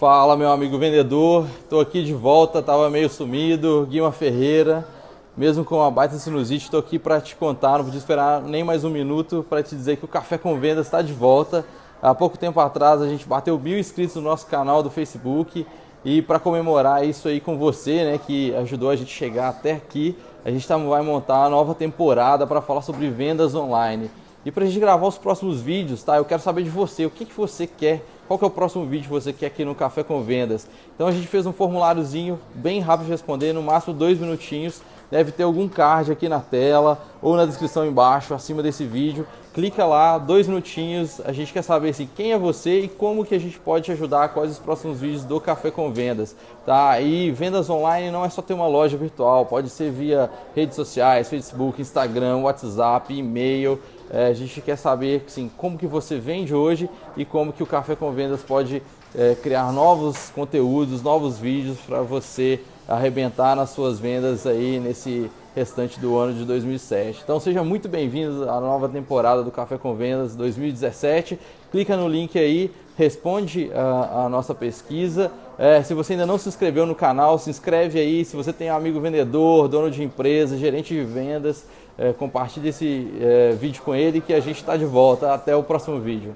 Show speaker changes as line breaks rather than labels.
Fala, meu amigo vendedor. Estou aqui de volta, estava meio sumido. Guima Ferreira, mesmo com uma baita sinusite, estou aqui para te contar. Não podia esperar nem mais um minuto para te dizer que o Café com Vendas está de volta. Há pouco tempo atrás a gente bateu mil inscritos no nosso canal do Facebook e para comemorar isso aí com você, né, que ajudou a gente chegar até aqui, a gente tá, vai montar a nova temporada para falar sobre vendas online. E para a gente gravar os próximos vídeos, tá? Eu quero saber de você, o que, que você quer, qual que é o próximo vídeo que você quer aqui no Café com Vendas. Então a gente fez um formuláriozinho bem rápido de responder, no máximo dois minutinhos. Deve ter algum card aqui na tela ou na descrição embaixo, acima desse vídeo. Clica lá, dois minutinhos. A gente quer saber assim, quem é você e como que a gente pode te ajudar. Quais os próximos vídeos do Café com Vendas, tá? E vendas online não é só ter uma loja virtual, pode ser via redes sociais, Facebook, Instagram, WhatsApp, e-mail. É, a gente quer saber assim, como que você vende hoje e como que o Café com Vendas pode é, criar novos conteúdos, novos vídeos para você arrebentar nas suas vendas aí nesse restante do ano de 2007. Então seja muito bem-vindo à nova temporada do Café com Vendas 2017. Clica no link aí, responde a, a nossa pesquisa. É, se você ainda não se inscreveu no canal, se inscreve aí. Se você tem um amigo vendedor, dono de empresa, gerente de vendas, é, compartilhe esse é, vídeo com ele que a gente está de volta. Até o próximo vídeo.